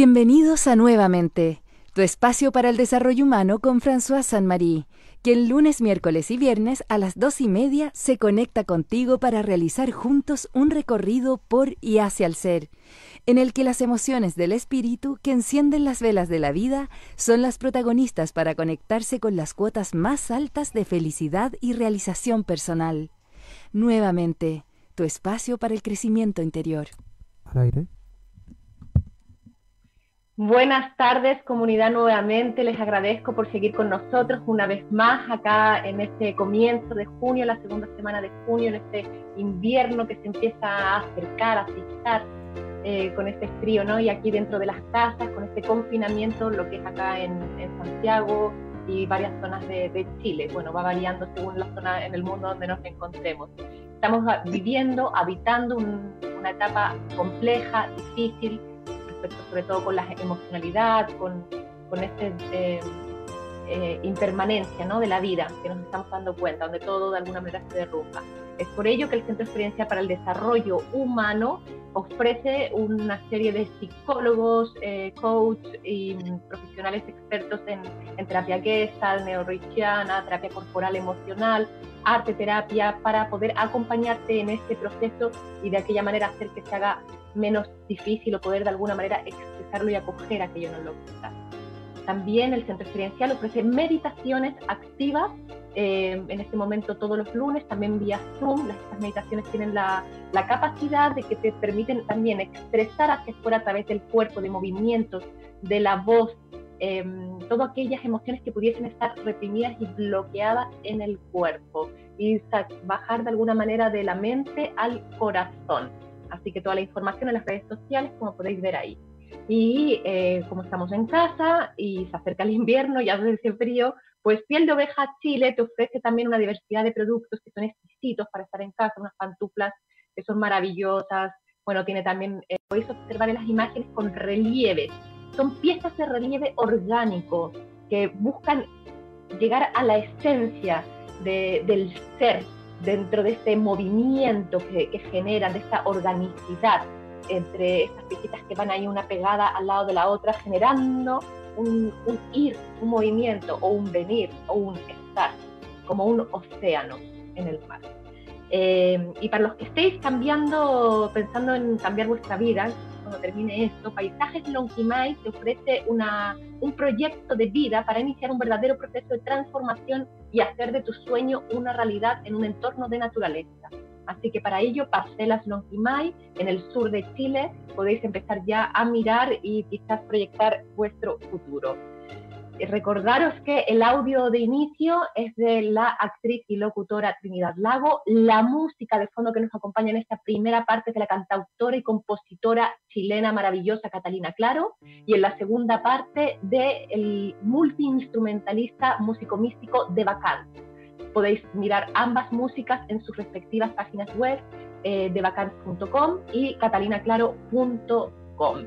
Bienvenidos a Nuevamente, tu espacio para el desarrollo humano con François Saint-Marie, quien lunes, miércoles y viernes a las dos y media se conecta contigo para realizar juntos un recorrido por y hacia el ser, en el que las emociones del espíritu que encienden las velas de la vida son las protagonistas para conectarse con las cuotas más altas de felicidad y realización personal. Nuevamente, tu espacio para el crecimiento interior. Al aire. Buenas tardes, comunidad, nuevamente. Les agradezco por seguir con nosotros una vez más acá en este comienzo de junio, la segunda semana de junio, en este invierno que se empieza a acercar, a fijar eh, con este frío, ¿no? Y aquí dentro de las casas, con este confinamiento, lo que es acá en, Santiago y varias zonas de, Chile. Bueno, va variando según la zona en el mundo donde nos encontremos. Estamos viviendo, habitando una etapa compleja, difícil, sobre todo con la emocionalidad, con, con esta eh, eh, impermanencia ¿no? de la vida que nos estamos dando cuenta, donde todo de alguna manera se derrumba. Es por ello que el Centro de Experiencia para el Desarrollo Humano ofrece una serie de psicólogos, eh, coach y profesionales expertos en, terapia gestalt, neurorrichiana, terapia corporal emocional, arte terapia, para poder acompañarte en este proceso y de aquella manera hacer que se haga menos difícil o poder de alguna manera expresarlo y acoger aquello en lo que está. También el centro experiencial ofrece meditaciones activas, eh, en este momento todos los lunes, también vía Zoom. Estas meditaciones tienen la, la capacidad de que te permiten también expresar hacia afuera a través del cuerpo, de movimientos, de la voz, eh, todas aquellas emociones que pudiesen estar reprimidas y bloqueadas en el cuerpo y bajar de alguna manera de la mente al corazón. Así que toda la información en las redes sociales, como podéis ver ahí. Y eh, como estamos en casa y se acerca el invierno, ya hace frío, pues Piel de Oveja Chile te ofrece también una diversidad de productos que son exquisitos para estar en casa, unas pantuflas que son maravillosas. Bueno, tiene también, eh, podéis observar en las imágenes con relieves. Son piezas de relieve orgánico que buscan llegar a la esencia del ser dentro de este movimiento que, que generan, de esta organicidad entre estas piecitas que van ahí una pegada al lado de la otra, generando un, ir, un movimiento o un venir o un estar, como un océano en el mar. Eh, y para los que estéis cambiando, pensando en cambiar vuestra vida, cuando termine esto, Paisajes Lonquimay te ofrece una, un proyecto de vida para iniciar un verdadero proceso de transformación y hacer de tu sueño una realidad en un entorno de naturaleza. Así que para ello, Parcelas Lonquimay, en el sur de Chile, podéis empezar ya a mirar y quizás proyectar vuestro futuro. Recordaros que el audio de inicio es de la actriz y locutora Trinidad Lago, la música de fondo que nos acompaña en esta primera parte es de la cantautora y compositora chilena maravillosa Catalina Claro, y en la segunda parte del multiinstrumentalista músico místico de Bacán. Podéis mirar ambas músicas en sus respectivas páginas web eh, de bacán.com y catalinaclaro.com.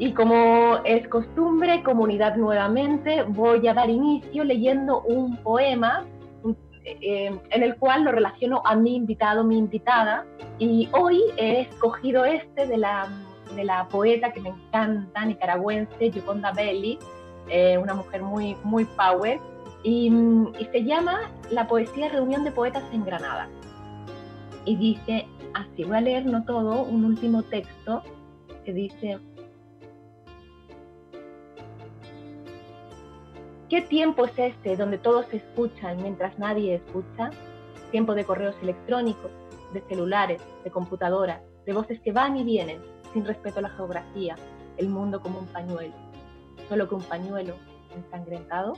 Y como es costumbre, comunidad nuevamente, voy a dar inicio leyendo un poema eh, en el cual lo relaciono a mi invitado, mi invitada. Y hoy he escogido este de la, de la poeta que me encanta, nicaragüense, Yoconda Belli, eh, una mujer muy, muy power. Y, y se llama La poesía Reunión de Poetas en Granada. Y dice, así voy a leer, no todo, un último texto que dice, ¿Qué tiempo es este donde todos escuchan mientras nadie escucha? Tiempo de correos electrónicos, de celulares, de computadoras, de voces que van y vienen, sin respeto a la geografía, el mundo como un pañuelo. Solo que un pañuelo ensangrentado.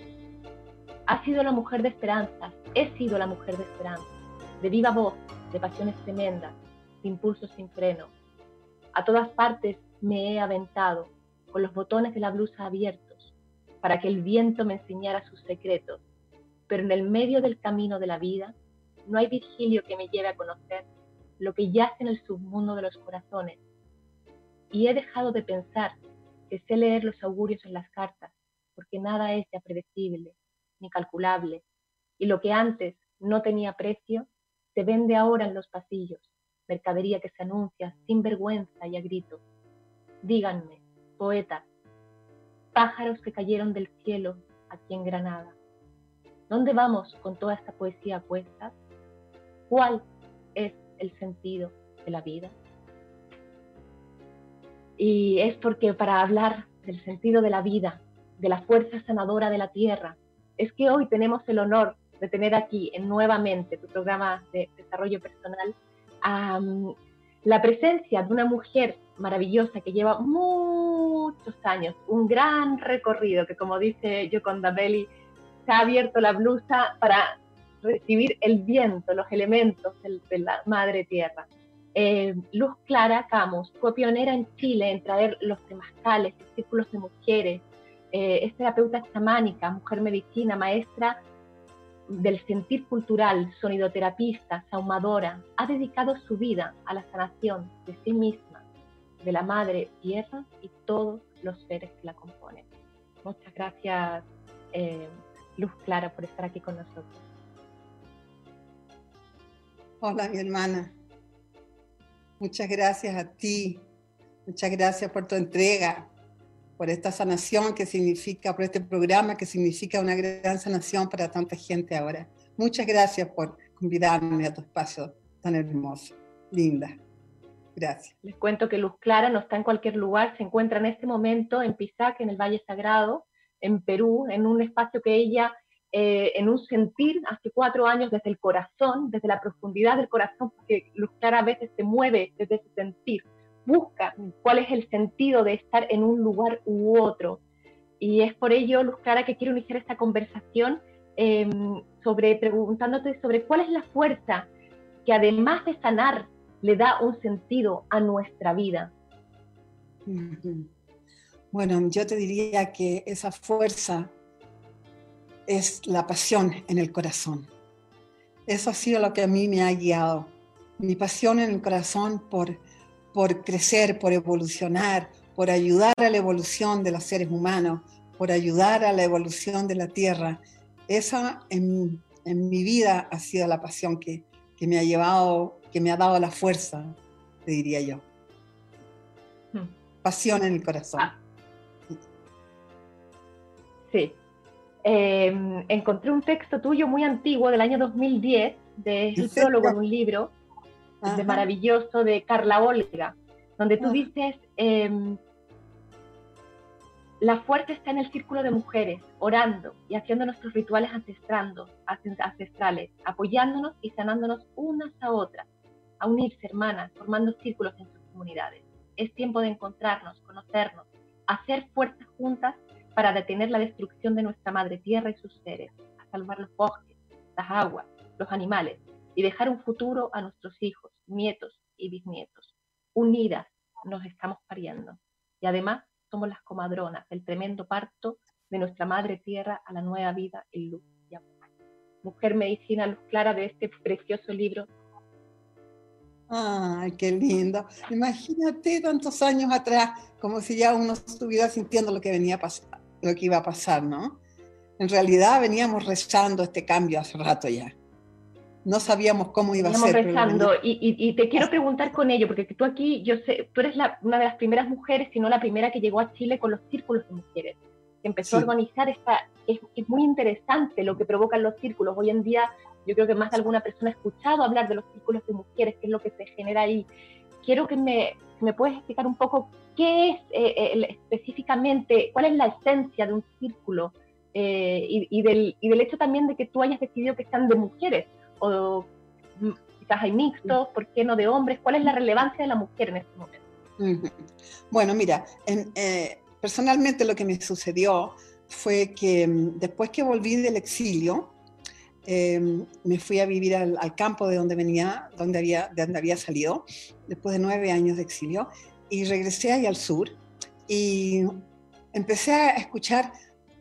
Ha sido la mujer de esperanza, he sido la mujer de esperanza, de viva voz, de pasiones tremendas, de impulsos sin freno. A todas partes me he aventado, con los botones de la blusa abiertos, para que el viento me enseñara sus secretos. Pero en el medio del camino de la vida, no hay Virgilio que me lleve a conocer lo que yace en el submundo de los corazones. Y he dejado de pensar que sé leer los augurios en las cartas, porque nada es ya predecible ni y lo que antes no tenía precio, se vende ahora en los pasillos, mercadería que se anuncia sin vergüenza y a grito. Díganme, poetas, pájaros que cayeron del cielo aquí en Granada, ¿dónde vamos con toda esta poesía puesta? ¿Cuál es el sentido de la vida? Y es porque para hablar del sentido de la vida, de la fuerza sanadora de la tierra, es que hoy tenemos el honor de tener aquí en nuevamente tu programa de desarrollo personal la presencia de una mujer maravillosa que lleva muchos años, un gran recorrido, que como dice Yoconda Belli, se ha abierto la blusa para recibir el viento, los elementos de, la madre tierra. Eh, Luz Clara Camus fue pionera en Chile en traer los temazcales, los círculos de mujeres, eh, es terapeuta chamánica, mujer medicina, maestra del sentir cultural, sonidoterapista, saumadora, ha dedicado su vida a la sanación de sí misma, de la madre tierra y todos los seres que la componen. Muchas gracias, eh, Luz Clara, por estar aquí con nosotros. Hola, mi hermana. Muchas gracias a ti. Muchas gracias por tu entrega, por esta sanación que significa, por este programa que significa una gran sanación para tanta gente ahora. Muchas gracias por convidarme a tu espacio tan hermoso, linda. Gracias. Les cuento que Luz Clara no está en cualquier lugar, se encuentra en este momento en Pisac, en el Valle Sagrado, en Perú, en un espacio que ella, eh, en un sentir, hace cuatro años desde el corazón, desde la profundidad del corazón, porque Luz Clara a veces se mueve desde ese sentir, busca cuál es el sentido de estar en un lugar u otro. Y es por ello, Luz Clara, que quiero iniciar esta conversación em, sobre, preguntándote sobre cuál es la fuerza que además de sanar, le da un sentido a nuestra vida. Bueno, yo te diría que esa fuerza es la pasión en el corazón. Eso ha sido lo que a mí me ha guiado. Mi pasión en el corazón por por crecer, por evolucionar, por ayudar a la evolución de los seres humanos, por ayudar a la evolución de la Tierra. Esa en, mi vida ha sido la pasión que, me ha llevado, que me ha dado la fuerza, te diría yo. Hmm. Pasión en el corazón. Ah. Sí. Em, encontré un texto tuyo muy antiguo del año 2010, de el prólogo de un libro, de maravilloso de Carla Olga, donde tú dices, em, la fuerza está en el círculo de mujeres, orando y haciendo nuestros rituales ancestrales, apoyándonos y sanándonos unas a otras, a unirse hermanas, formando círculos en sus comunidades. Es tiempo de encontrarnos, conocernos, hacer fuerzas juntas para detener la destrucción de nuestra madre tierra y sus seres, a salvar los bosques, las aguas, los animales y dejar un futuro a nuestros hijos, nietos y bisnietos. Unidas nos estamos pariendo. Y además somos las comadronas del tremendo parto de nuestra madre tierra a la nueva vida en luz y amor. Mujer Medicina Luz Clara de este precioso libro. Ay, qué lindo. Imagínate tantos años atrás, como si ya uno estuviera sintiendo lo que venía a lo que iba a pasar, ¿no? En realidad veníamos rezando este cambio hace rato ya no sabíamos cómo iba a ser. Rezando. Y, y, te quiero preguntar con ello, porque tú aquí, yo sé, tú eres la, una de las primeras mujeres, si no la primera que llegó a Chile con los círculos de mujeres, que empezó a organizar esta, es, es, muy interesante lo que provocan los círculos. Hoy en día yo creo que más de alguna persona ha escuchado hablar de los círculos de mujeres, qué es lo que se genera ahí. Quiero que me, me puedes explicar un poco qué es eh, eh, específicamente, cuál es la esencia de un círculo eh, y, y, del, y del hecho también de que tú hayas decidido que sean de mujeres o quizás hay mixtos, ¿por qué no de hombres? ¿Cuál es la relevancia de la mujer en este momento? Bueno, mira, eh, personalmente lo que me sucedió fue que mm, después que volví del exilio, em, me fui a vivir al, campo de donde venía, donde había, de donde había salido, después de nueve años de exilio, y regresé ahí al sur. y empecé a escuchar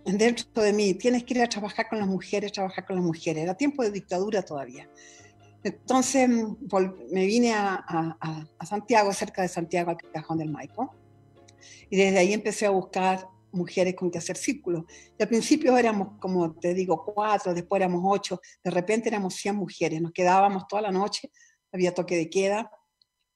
dentro de mí, tienes que ir a trabajar con las mujeres, trabajar con las mujeres. Era tiempo de dictadura todavía. Entonces me vine a, Santiago, cerca de Santiago, al Cajón del Maipo, y desde ahí empecé a buscar mujeres con que hacer círculos. Y al principio éramos, como te digo, cuatro, después éramos ocho, de repente éramos 100 mujeres, nos quedábamos toda la noche, había toque de queda,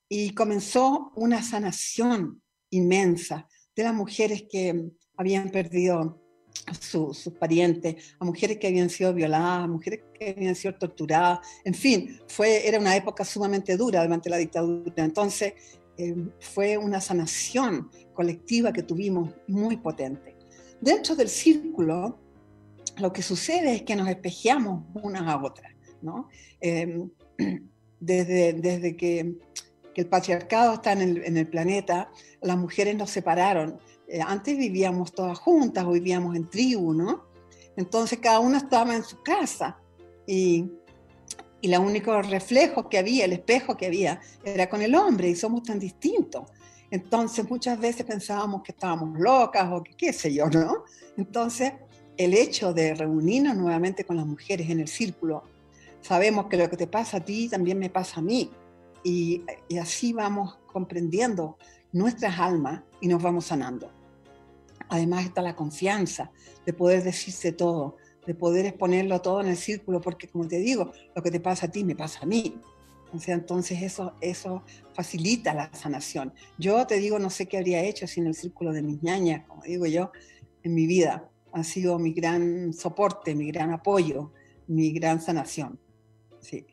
y comenzó una sanación inmensa de las mujeres que habían perdido a sus parientes, a mujeres que habían sido violadas, a mujeres que habían sido torturadas, en fin, fue, era una época sumamente dura durante la dictadura. Entonces, eh, fue una sanación colectiva que tuvimos muy potente. Dentro del círculo, lo que sucede es que nos espejeamos unas a otras, ¿no? Em, desde, desde que, el patriarcado está en el, planeta, las mujeres nos separaron antes vivíamos todas juntas o vivíamos en tribu, ¿no? Entonces cada uno estaba en su casa y, y el único reflejo que había, el espejo que había, era con el hombre y somos tan distintos. Entonces muchas veces pensábamos que estábamos locas o que qué sé yo, ¿no? Entonces el hecho de reunirnos nuevamente con las mujeres en el círculo, sabemos que lo que te pasa a ti también me pasa a mí. Y, y así vamos comprendiendo nuestras almas y nos vamos sanando. Además está la confianza de poder decirse todo, de poder exponerlo todo en el círculo, porque como te digo, lo que te pasa a ti me pasa a mí. O sea, entonces eso, eso facilita la sanación. Yo te digo, no sé qué habría hecho sin el círculo de mis ñañas, como digo yo, en mi vida. Ha sido mi gran soporte, mi gran apoyo, mi gran sanación. Sí.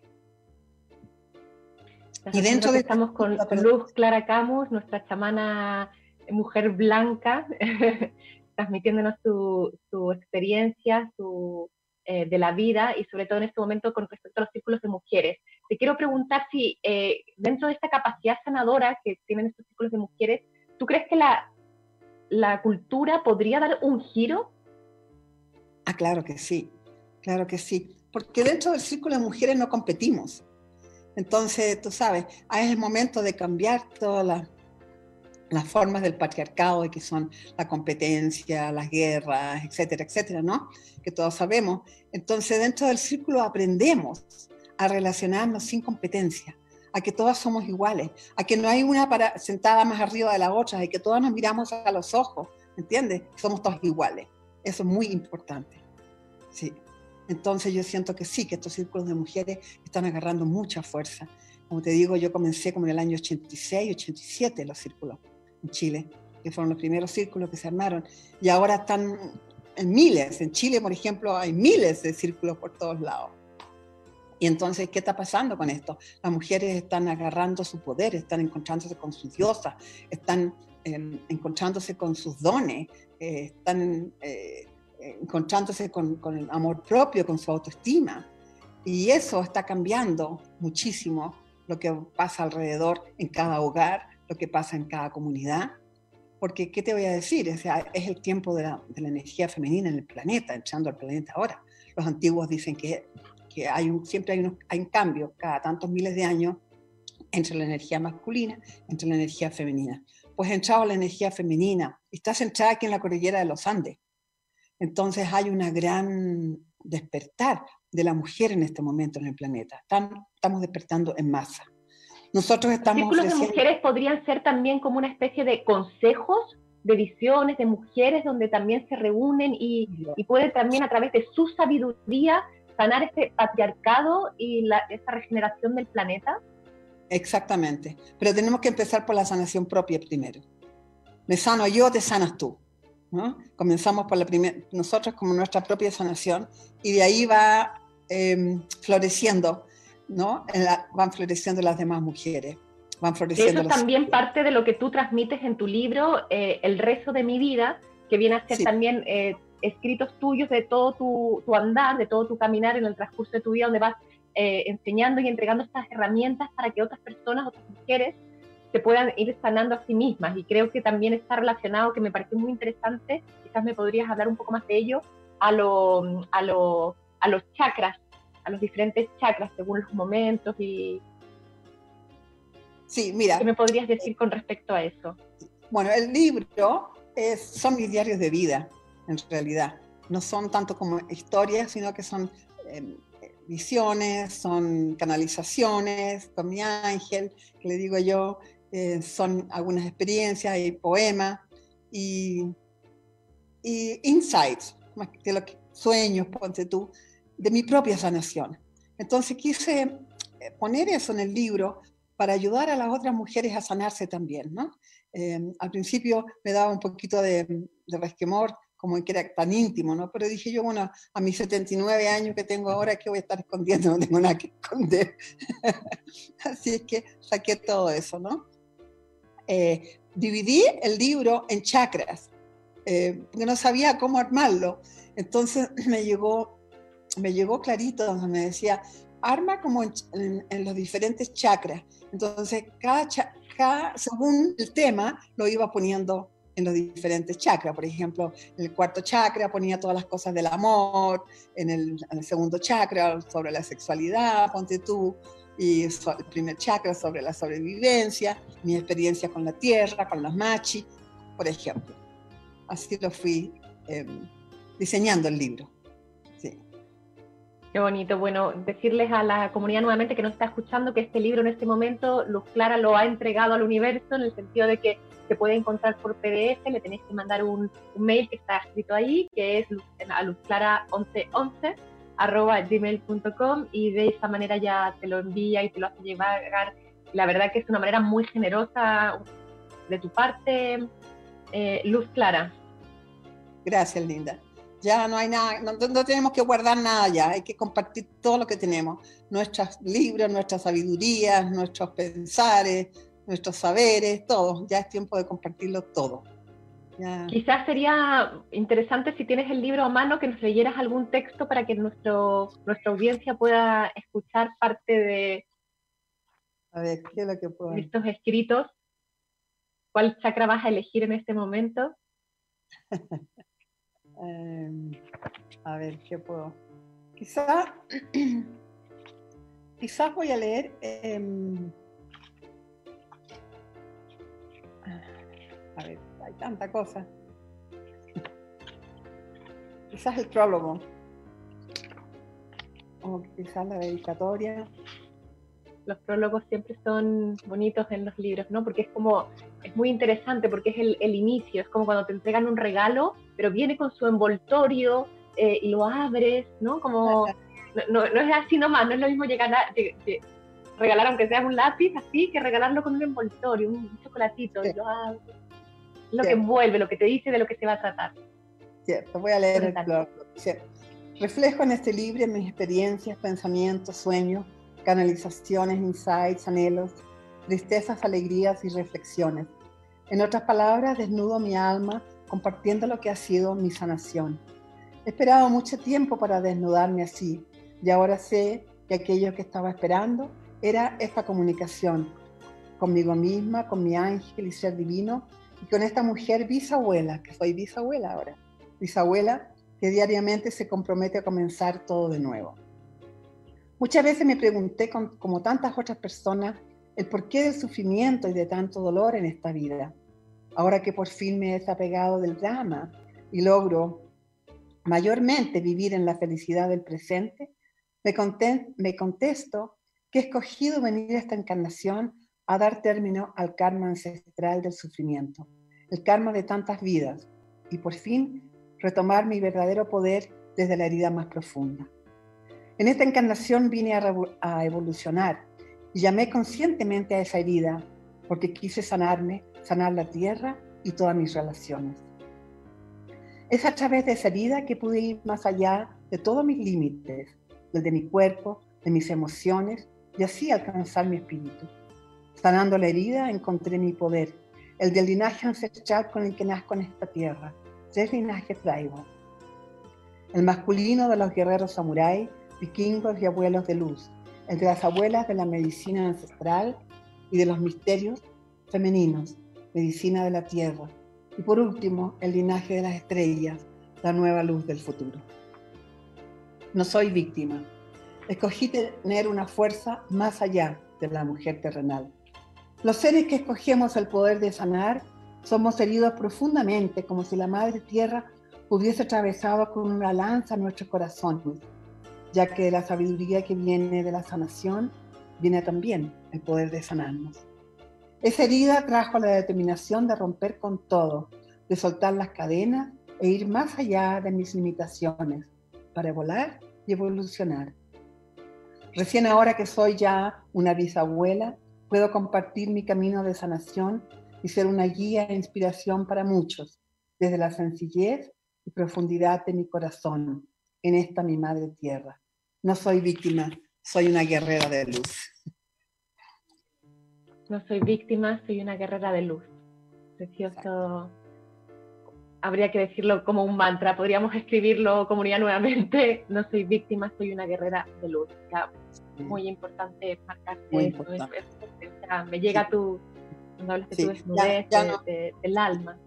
y dentro de... Estamos con Luz Clara Camus, nuestra chamana mujer blanca, transmitiéndonos su, su experiencia su, eh, de la vida y sobre todo en este momento con respecto a los círculos de mujeres. Te quiero preguntar si eh, dentro de esta capacidad sanadora que tienen estos círculos de mujeres, ¿tú crees que la, la cultura podría dar un giro? Ah, claro que sí, claro que sí, porque dentro del círculo de mujeres no competimos. Entonces, tú sabes, es el momento de cambiar todas las las formas del patriarcado, que son la competencia, las guerras, etcétera, etcétera, ¿no? Que todos sabemos. Entonces, dentro del círculo aprendemos a relacionarnos sin competencia, a que todas somos iguales, a que no hay una sentada más arriba de la otra, y que todas nos miramos a los ojos, ¿entiendes? Somos todos iguales. Eso es muy importante. Sí. Entonces yo siento que sí, que estos círculos de mujeres están agarrando mucha fuerza. Como te digo, yo comencé como en el año 86, 87 los círculos en Chile, que fueron los primeros círculos que se armaron, y ahora están en miles. En Chile, por ejemplo, hay miles de círculos por todos lados. Y entonces, ¿qué está pasando con esto? Las mujeres están agarrando su poder, están encontrándose con sus diosas, están em, encontrándose con sus dones, eh, están eh, encontrándose con, con, el amor propio, con su autoestima. Y eso está cambiando muchísimo lo que pasa alrededor en cada hogar, lo que pasa en cada comunidad. Porque, ¿qué te voy a decir? Es el tiempo de la, energía femenina en el planeta, entrando al planeta ahora. Los antiguos dicen que, siempre hay un, cambio cada tantos miles de años entre la energía masculina, entre la energía femenina. Pues entrado la energía femenina, está centrada aquí en la cordillera de los Andes. Entonces hay una gran despertar de la mujer en este momento en el planeta. Estamos despertando en masa. Nosotros estamos... Círculos de mujeres podrían ser también como una especie de consejos de visiones de mujeres donde también se reúnen y, y pueden también a través de su sabiduría sanar este patriarcado y la, esta regeneración del planeta? Exactamente, pero tenemos que empezar por la sanación propia primero. Me sano yo, te sanas tú. ¿no? Comenzamos por la primera, nosotros como nuestra propia sanación y de ahí va eh, floreciendo ¿no? van floreciendo las demás mujeres. Van floreciendo Eso es también parte de lo que tú transmites en tu libro, eh, El rezo de mi vida, que viene a ser también eh, escritos tuyos de todo tu, tu, andar, de todo tu caminar en el transcurso de tu vida, donde vas eh, enseñando y entregando estas herramientas para que otras personas, otras mujeres, se puedan ir sanando a sí mismas. Y creo que también está relacionado, que me pareció muy interesante, quizás me podrías hablar un poco más de ello, a, lo, a, lo, a los chakras a los diferentes chakras según los momentos y... Sí, mira. ¿Qué me podrías decir con respecto a eso? Bueno, el libro es, son mis diarios de vida, en realidad. No son tanto como historias, sino que son em, visiones, son canalizaciones con mi ángel, que le digo yo, eh, son algunas experiencias y poemas y, y insights, de lo que, sueños, ponte tú, de mi propia sanación. Entonces quise eh, poner eso en el libro para ayudar a las otras mujeres a sanarse también, ¿no? Eh, al principio me daba un poquito de, resquemor, como que era tan íntimo, ¿no? Pero dije yo, bueno, a mis 79 años que tengo ahora, ¿qué voy a estar escondiendo? No tengo nada que esconder. Así es que saqué todo eso, ¿no? Eh, dividí el libro en chakras, porque no sabía cómo armarlo. Entonces me llegó, me llegó clarito donde me decía, arma como en, los diferentes chakras. Entonces, cada, cada, según el tema, lo iba poniendo en los diferentes chakras. Por ejemplo, en el cuarto chakra ponía todas las cosas del amor, en el, segundo chakra sobre la sexualidad, ponte tú, y el primer chakra sobre la sobrevivencia, mi experiencia con la tierra, con los machis, por ejemplo. Así lo fui em, diseñando el libro. Qué bonito. Bueno, decirles a la comunidad nuevamente que nos está escuchando que este libro en este momento Luz Clara lo ha entregado al universo en el sentido de que se puede encontrar por PDF, le tenéis que mandar un, mail que está escrito ahí, que es a luzclara1111 arroba gmail.com y de esa manera ya te lo envía y te lo hace llevar. La verdad que es una manera muy generosa de tu parte, eh, Luz Clara. Gracias, Linda. Ya no hay nada, no, no, tenemos que guardar nada ya, hay que compartir todo lo que tenemos, nuestros libros, nuestras sabidurías, nuestros pensares, nuestros saberes, todo. Ya es tiempo de compartirlo todo. Quizás sería interesante si tienes el libro a mano que nos leyeras algún texto para que nuestro, nuestra audiencia pueda escuchar parte de, a ver, ¿qué es lo que puedo? estos escritos. ¿Cuál chakra vas a elegir en este momento? Em, a ver, ¿qué puedo? Quizás, quizás voy a leer. Em, a ver, hay tanta cosa. Quizás el prólogo. O quizás la dedicatoria. Los prólogos siempre son bonitos en los libros, ¿no? Porque es como, es muy interesante porque es el, el inicio, es como cuando te entregan un regalo, pero viene con su envoltorio eh, y lo abres, ¿no? Como, no, no, es así nomás, no es lo mismo llegar a, regalar aunque sea un lápiz así, que regalarlo con un envoltorio, un, chocolatito, y lo abres lo que envuelve, lo que te dice de lo que se va a tratar. Cierto, voy a leer el blog. Reflejo en este libro mis experiencias, pensamientos, sueños, canalizaciones, insights, anhelos, tristezas, alegrías y reflexiones. En otras palabras, desnudo mi alma compartiendo lo que ha sido mi sanación. He esperado mucho tiempo para desnudarme así y ahora sé que aquello que estaba esperando era esta comunicación conmigo misma, con mi ángel y ser divino y con esta mujer bisabuela, que soy bisabuela ahora, bisabuela que diariamente se compromete a comenzar todo de nuevo. Muchas veces me pregunté, como tantas otras personas, el porqué del sufrimiento y de tanto dolor en esta vida. Ahora que por fin me he desapegado del drama y logro mayormente vivir en la felicidad del presente, me, contesto que he escogido venir a esta encarnación a dar término al karma ancestral del sufrimiento, el karma de tantas vidas, y por fin retomar mi verdadero poder desde la herida más profunda. En esta encarnación vine a, evolucionar y llamé conscientemente a esa herida porque quise sanarme, sanar la tierra y todas mis relaciones. Es a través de esa herida que pude ir más allá de todos mis límites, el de mi cuerpo, de mis emociones, y así alcanzar mi espíritu. Sanando la herida encontré mi poder, el del linaje ancestral con el que nazco en esta tierra. Tres linajes traigo. El masculino de los guerreros samuráis, vikingos y abuelos de luz. El de las abuelas de la medicina ancestral y de los misterios femeninos, medicina de la tierra. Y por último, el linaje de las estrellas, la nueva luz del futuro. No soy víctima. Escogí tener una fuerza más allá de la mujer terrenal. Los seres que escogemos el poder de sanar Somos heridos profundamente, como si la Madre Tierra hubiese atravesado con una lanza nuestros corazones, ya que la sabiduría que viene de la sanación viene también el poder de sanarnos. Esa herida trajo la determinación de romper con todo, de soltar las cadenas e ir más allá de mis limitaciones para volar y evolucionar. Recién ahora que soy ya una bisabuela, puedo compartir mi camino de sanación y ser una guía e inspiración para muchos, desde la sencillez y profundidad de mi corazón, en esta mi madre tierra. No soy víctima, soy una guerrera de luz. No soy víctima, soy una guerrera de luz. Precioso. Habría que decirlo como un mantra, podríamos escribirlo comunidad nuevamente. No soy víctima, soy una guerrera de luz. muy importante marcarte eso. me llega tu, cuando hablas de tu desnudez del alma.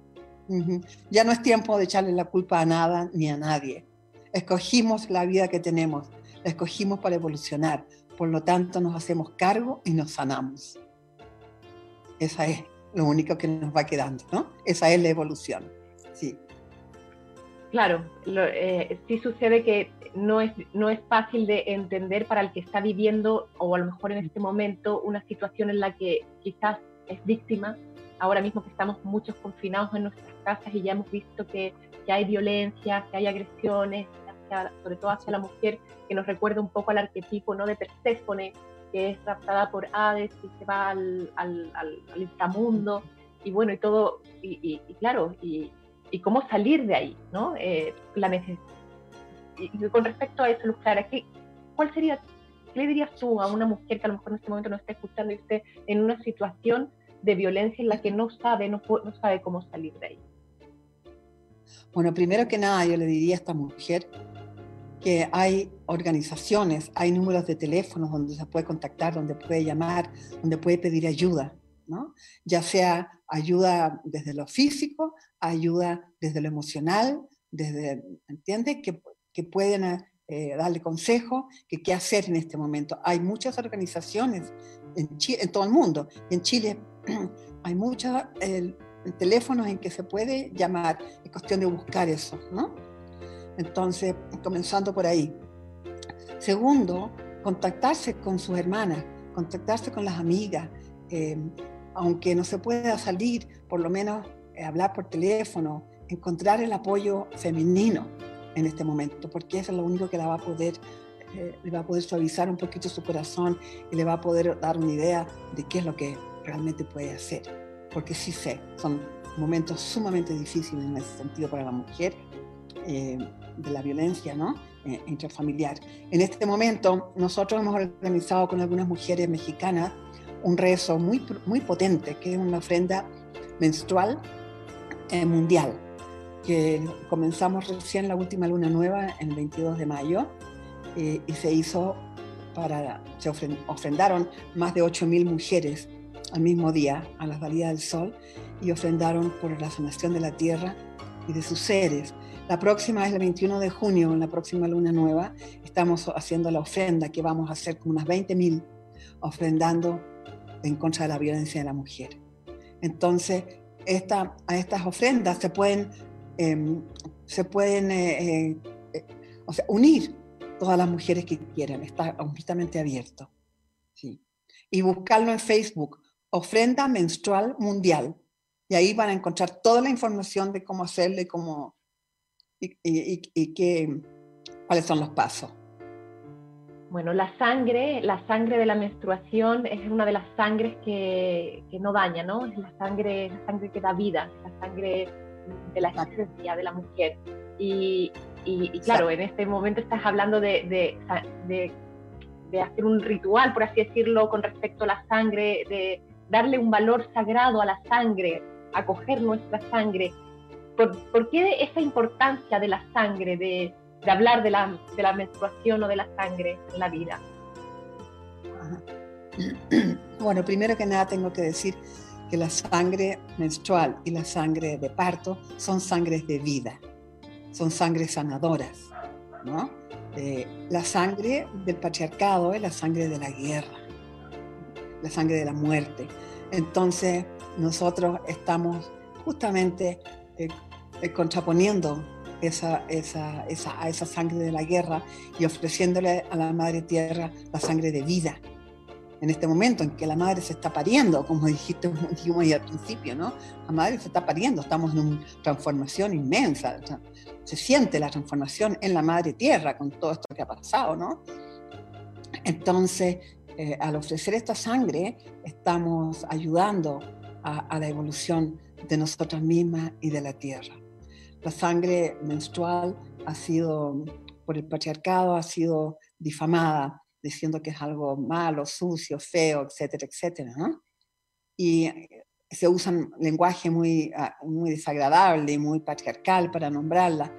Ya no es tiempo de echarle la culpa a nada ni a nadie. Escogimos la vida que tenemos, la escogimos para evolucionar. Por lo tanto, nos hacemos cargo y nos sanamos. Esa es lo único que nos va quedando, ¿no? Esa es la evolución. Sí. Claro, eh, sí sucede que no es, no es fácil de entender para el que está viviendo, o a lo mejor en este momento, una situación en la que quizás es víctima. Ahora mismo que estamos muchos confinados en nuestras casas y ya hemos visto que, que hay violencia, que hay agresiones, sobre todo hacia la mujer, que nos recuerda un poco al arquetipo ¿no? de Perséfone, que es raptada por Hades y se va al, al, al, inframundo, y bueno, y todo, y, claro, y, y, cómo salir de ahí, ¿no? Eh, la y, con respecto a eso, Luz Clara, ¿qué, ¿cuál sería, qué le dirías tú a una mujer que a lo mejor en este momento no está escuchando y esté en una situación de violencia en la que no sabe, no, no sabe cómo salir de ahí? Bueno, primero que nada, yo le diría a esta mujer que hay organizaciones, hay números de teléfonos donde se puede contactar, donde puede llamar, donde puede pedir ayuda, ¿no? Ya sea ayuda desde lo físico, ayuda desde lo emocional, desde, ¿entiendes? Que, que pueden eh, darle consejo, que qué hacer en este momento. Hay muchas organizaciones en, en todo el mundo. En Chile hay muchos teléfonos en que se puede llamar. Es cuestión de buscar eso, ¿no? Entonces, comenzando por ahí. Segundo, contactarse con sus hermanas, contactarse con las amigas, em, aunque no se pueda salir, por lo menos eh, hablar por teléfono, encontrar el apoyo femenino en este momento, porque eso es lo único que la va a poder, eh, le va a poder suavizar un poquito su corazón y le va a poder dar una idea de qué es lo que realmente puede hacer. Porque sí sé, son momentos sumamente difíciles en ese sentido para la mujer. De la violencia ¿no? Eh. En este momento, nosotros hemos organizado con algunas mujeres mexicanas un rezo muy, muy potente, que es una ofrenda menstrual eh, mundial, que comenzamos recién la última luna nueva, el 22 de mayo, eh, y se hizo para, se ofrendaron más de 8.000 mujeres al mismo día, a la salida del sol, y ofrendaron por la sanación de la tierra y de sus seres. La próxima es el 21 de junio, en la próxima luna nueva. Estamos haciendo la ofrenda que vamos a hacer con unas 20.000 ofrendando en contra de la violencia de la mujer. Entonces, a estas ofrendas se pueden, em, se pueden eh, eh, o sea, unir todas las mujeres que quieran. Está completamente abierto. Sí. Y buscarlo en Facebook, Ofrenda Menstrual Mundial. Y ahí van a encontrar toda la información de cómo hacerlo y cómo, y, qué, cuáles son los pasos. Bueno, la sangre, la sangre de la menstruación es una de las sangres que, que no daña, ¿no? Es la sangre, la sangre que da vida, la sangre de la esencia de la mujer. Y, y, claro, en este momento estás hablando de, de, de, de, hacer un ritual, por así decirlo, con respecto a la sangre, de darle un valor sagrado a la sangre, acoger nuestra sangre ¿Por, qué esa importancia de la sangre, de, hablar de la, de la, menstruación o de la sangre en la vida? Bueno, primero que nada tengo que decir que la sangre menstrual y la sangre de parto son sangres de vida, son sangres sanadoras, ¿no? Eh, la sangre del patriarcado es la sangre de la guerra, la sangre de la muerte. Entonces, nosotros estamos justamente eh, eh, contraponiendo esa, esa, esa, a esa sangre de la guerra y ofreciéndole a la Madre Tierra la sangre de vida. En este momento en que la madre se está pariendo, como dijiste dijimos al principio, ¿no? La madre se está pariendo, estamos en una transformación inmensa. Se siente la transformación en la madre tierra con todo esto que ha pasado, ¿no? Entonces, eh, al ofrecer esta sangre, estamos ayudando a, a la evolución de nosotras mismas y de la tierra. La sangre menstrual ha sido, por el patriarcado, ha sido difamada, diciendo que es algo malo, sucio, feo, etcétera, etcétera. ¿no? Y se usa un lenguaje muy, ah, muy desagradable y muy patriarcal para nombrarla.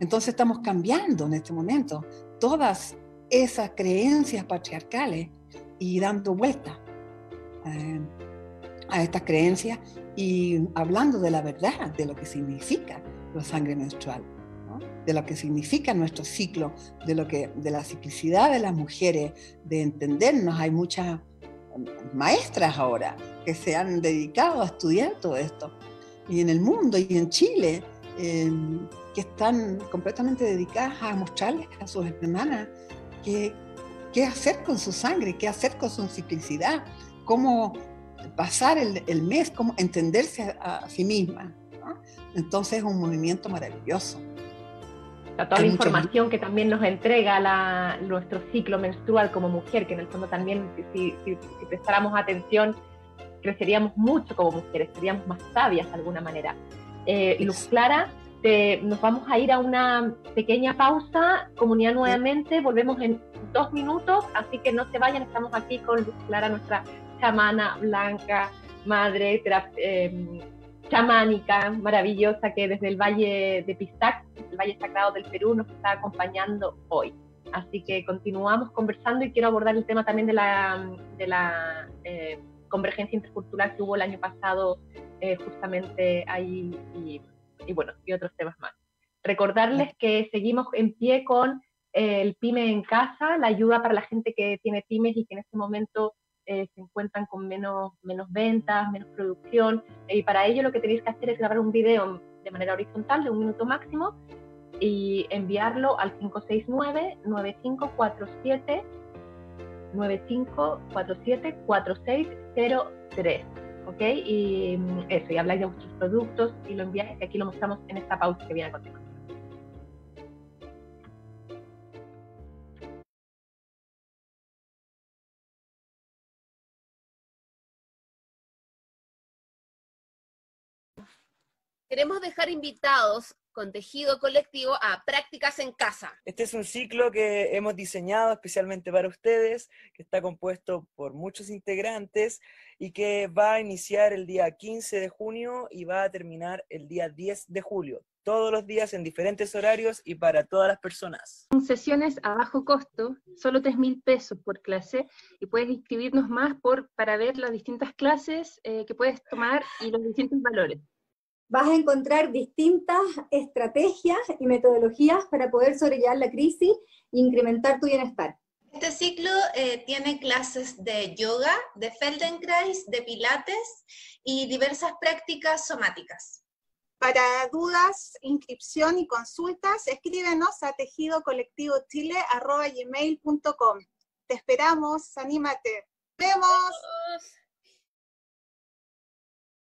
Entonces estamos cambiando en este momento todas esas creencias patriarcales y dando vuelta eh, a estas creencias y hablando de la verdad, de lo que significa la sangre menstrual, de lo que significa nuestro ciclo, de, lo que, de la ciclicidad de las mujeres, de entendernos. Hay muchas maestras ahora que se han dedicado a estudiar todo esto. Y en el mundo y en Chile, em, que están completamente dedicadas a mostrarles a sus hermanas qué, qué hacer con su sangre, qué hacer con su ciclicidad, cómo pasar el, mes, cómo entenderse a, sí misma. Entonces es un movimiento maravilloso. toda la información que también nos entrega la, nuestro ciclo menstrual como mujer, que en el fondo también, si, si, prestáramos atención, creceríamos mucho como mujeres, seríamos más sabias de alguna manera. Eh, Luz Clara, nos vamos a ir a una pequeña pausa, comunidad nuevamente, volvemos en dos minutos, así que no se vayan, estamos aquí con Luz Clara, nuestra chamana blanca, madre, eh, chamánica maravillosa que desde el Valle de Pistac, el Valle Sagrado del Perú, nos está acompañando hoy. Así que continuamos conversando y quiero abordar el tema también de la, de la eh, convergencia intercultural que hubo el año pasado eh, justamente ahí y, y, bueno, y otros temas más. Recordarles que seguimos en pie con eh, el PyME en casa, la ayuda para la gente que tiene pymes y que en este momento eh, se encuentran con menos, menos ventas, menos producción, eh, y para ello lo que tenéis que hacer es grabar un video de manera horizontal de un minuto máximo y enviarlo al 569-9547 9547 4603 ¿ok? Y mm, eso, y habláis de vuestros productos y lo enviáis, y aquí lo mostramos en esta pausa que viene a continuación. Queremos dejar invitados con tejido colectivo a prácticas en casa. Este es un ciclo que hemos diseñado especialmente para ustedes, que está compuesto por muchos integrantes y que va a iniciar el día 15 de junio y va a terminar el día 10 de julio. Todos los días en diferentes horarios y para todas las personas. Son sesiones a bajo costo, solo 3 mil pesos por clase, y puedes inscribirnos más por, para ver las distintas clases eh, que puedes tomar y los distintos valores vas a encontrar distintas estrategias y metodologías para poder sobrellevar la crisis e incrementar tu bienestar. Este ciclo eh, tiene clases de yoga, de Feldenkrais, de pilates y diversas prácticas somáticas. Para dudas, inscripción y consultas, escríbenos a tejidocolectivochile.com. Te esperamos, anímate. ¡Vemos!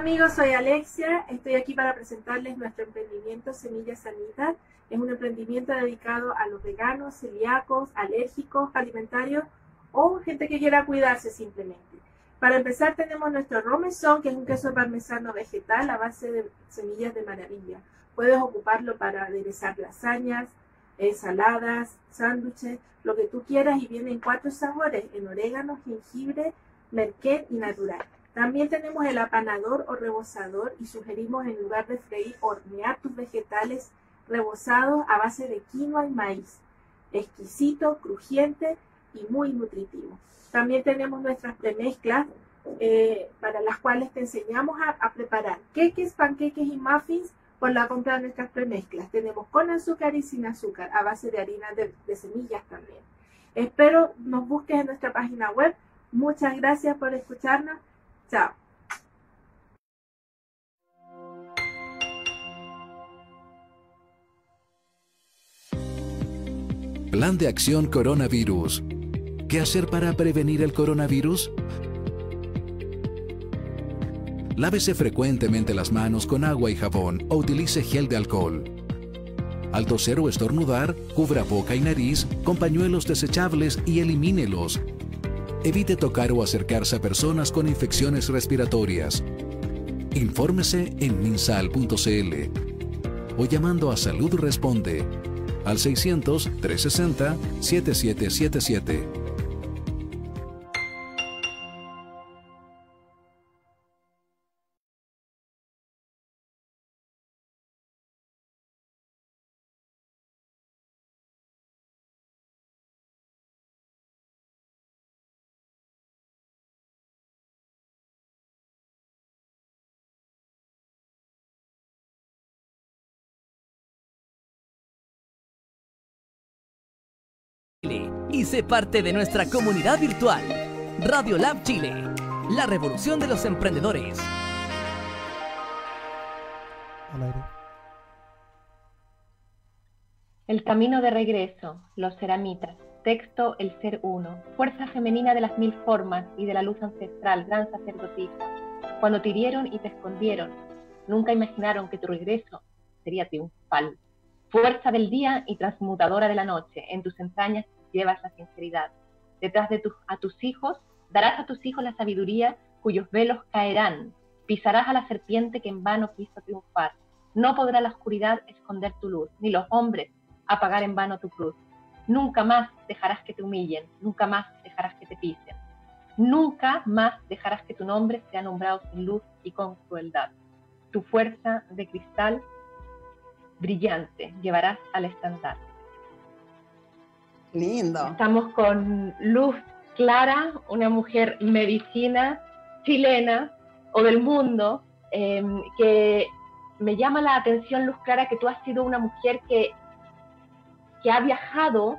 Amigos, soy Alexia, estoy aquí para presentarles nuestro emprendimiento Semilla Sanidad. Es un emprendimiento dedicado a los veganos, celíacos, alérgicos, alimentarios o gente que quiera cuidarse simplemente. Para empezar tenemos nuestro romesón, que es un queso parmesano vegetal a base de semillas de maravilla. Puedes ocuparlo para aderezar lasañas, ensaladas, sándwiches, lo que tú quieras y viene en cuatro sabores, en orégano, jengibre, merquén y natural. También tenemos el apanador o rebozador y sugerimos en lugar de freír hornear tus vegetales rebozados a base de quinoa y maíz. Exquisito, crujiente y muy nutritivo. También tenemos nuestras premezclas eh, para las cuales te enseñamos a, preparar queques, panqueques y muffins por la compra de nuestras premezclas. Tenemos con azúcar y sin azúcar, a base de harina de, de semillas también. Espero nos busques en nuestra página web. Muchas gracias por escucharnos. Chao. Plan de acción coronavirus. ¿Qué hacer para prevenir el coronavirus? Lávese frecuentemente las manos con agua y jabón o utilice gel de alcohol. Al toser o estornudar, cubra boca y nariz con pañuelos desechables y elimínelos. Evite tocar o acercarse a personas con infecciones respiratorias. Infórmese en minsal.cl o llamando a Salud Responde al 600-360-7777. y sé parte de nuestra comunidad virtual. Radio Lab Chile, la revolución de los emprendedores. El camino de regreso, los ceramitas. Texto El Ser Uno, fuerza femenina de las mil formas y de la luz ancestral, gran sacerdotisa. Cuando te hirieron y te escondieron, nunca imaginaron que tu regreso sería triunfal. Fuerza del día y transmutadora de la noche, en tus entrañas llevas la sinceridad. Detrás de tus, a tus hijos, darás a tus hijos la sabiduría cuyos velos caerán. Pisarás a la serpiente que en vano quiso triunfar. No podrá la oscuridad esconder tu luz, ni los hombres apagar en vano tu cruz. Nunca más dejarás que te humillen, nunca más dejarás que te pisen. Nunca más dejarás que tu nombre sea nombrado sin luz y con crueldad. Tu fuerza de cristal brillante llevarás al estandarte. Lindo. Estamos con Luz Clara, una mujer medicina chilena o del mundo, em, que me llama la atención, Luz Clara, que tú has sido una mujer que, que ha viajado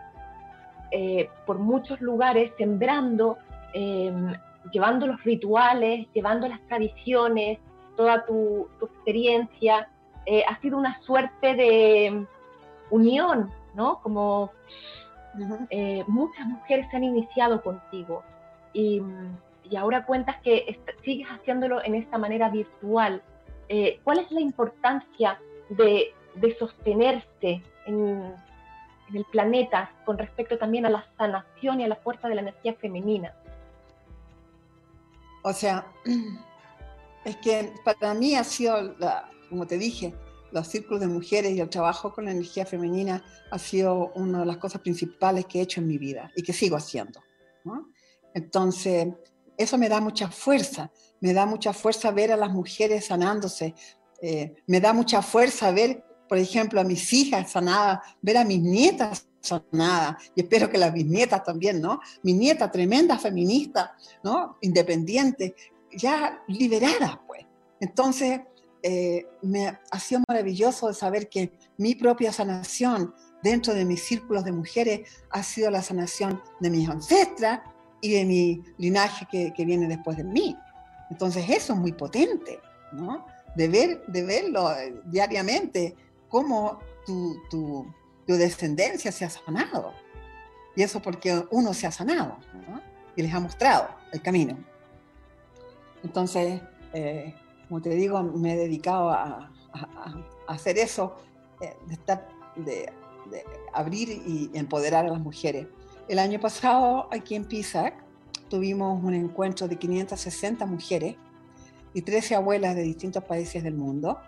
eh, por muchos lugares sembrando, em, llevando los rituales, llevando las tradiciones, toda tu, tu experiencia. Eh, ha sido una suerte de unión, ¿no? Como eh, muchas mujeres se han iniciado contigo y, ahora cuentas que sigues haciéndolo en esta manera virtual. Eh, ¿Cuál es la importancia de, sostenerse en, el planeta con respecto también a la sanación y a la fuerza de la energía femenina? O sea, es que para mí ha sido, como te dije, los círculos de mujeres y el trabajo con la energía femenina ha sido una de las cosas principales que he hecho en mi vida y que sigo haciendo. Entonces, eso me da mucha fuerza, me da mucha fuerza ver a las mujeres sanándose, eh, me da mucha fuerza ver, por ejemplo, a mis hijas sanadas, ver a mis nietas sanadas, y espero que las bisnietas también, ¿no? Mi nieta tremenda feminista, ¿no? Independiente, ya liberada, pues. Entonces, eh, me ha sido maravilloso de saber que mi propia sanación dentro de mis círculos de mujeres ha sido la sanación de mis ancestras y de mi linaje que, viene después de mí. Entonces eso es muy potente, ¿no? De, ver, de verlo eh, diariamente, cómo tu, tu, descendencia se ha sanado. Y eso porque uno se ha sanado. Y les ha mostrado el camino. Entonces, eh, como te digo, me he dedicado a, hacer eso, eh, de, de, abrir y empoderar a las mujeres. El año pasado, aquí en Pisac, tuvimos un encuentro de 560 mujeres y 13 abuelas de distintos países del mundo.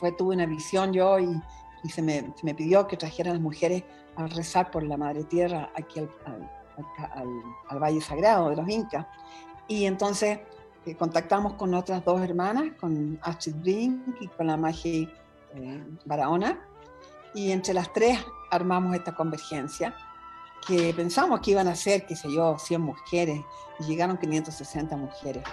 Fue, tuve una visión yo y y se me, se me pidió que trajeran a las mujeres a rezar por la Madre Tierra aquí al, al, al, Valle Sagrado de los Incas. Y entonces eh, contactamos con otras dos hermanas, con Astrid Brink y con la Magi eh, Barahona, y entre las tres armamos esta convergencia que pensamos que iban a ser, qué sé yo, 100 mujeres, y llegaron 560 mujeres.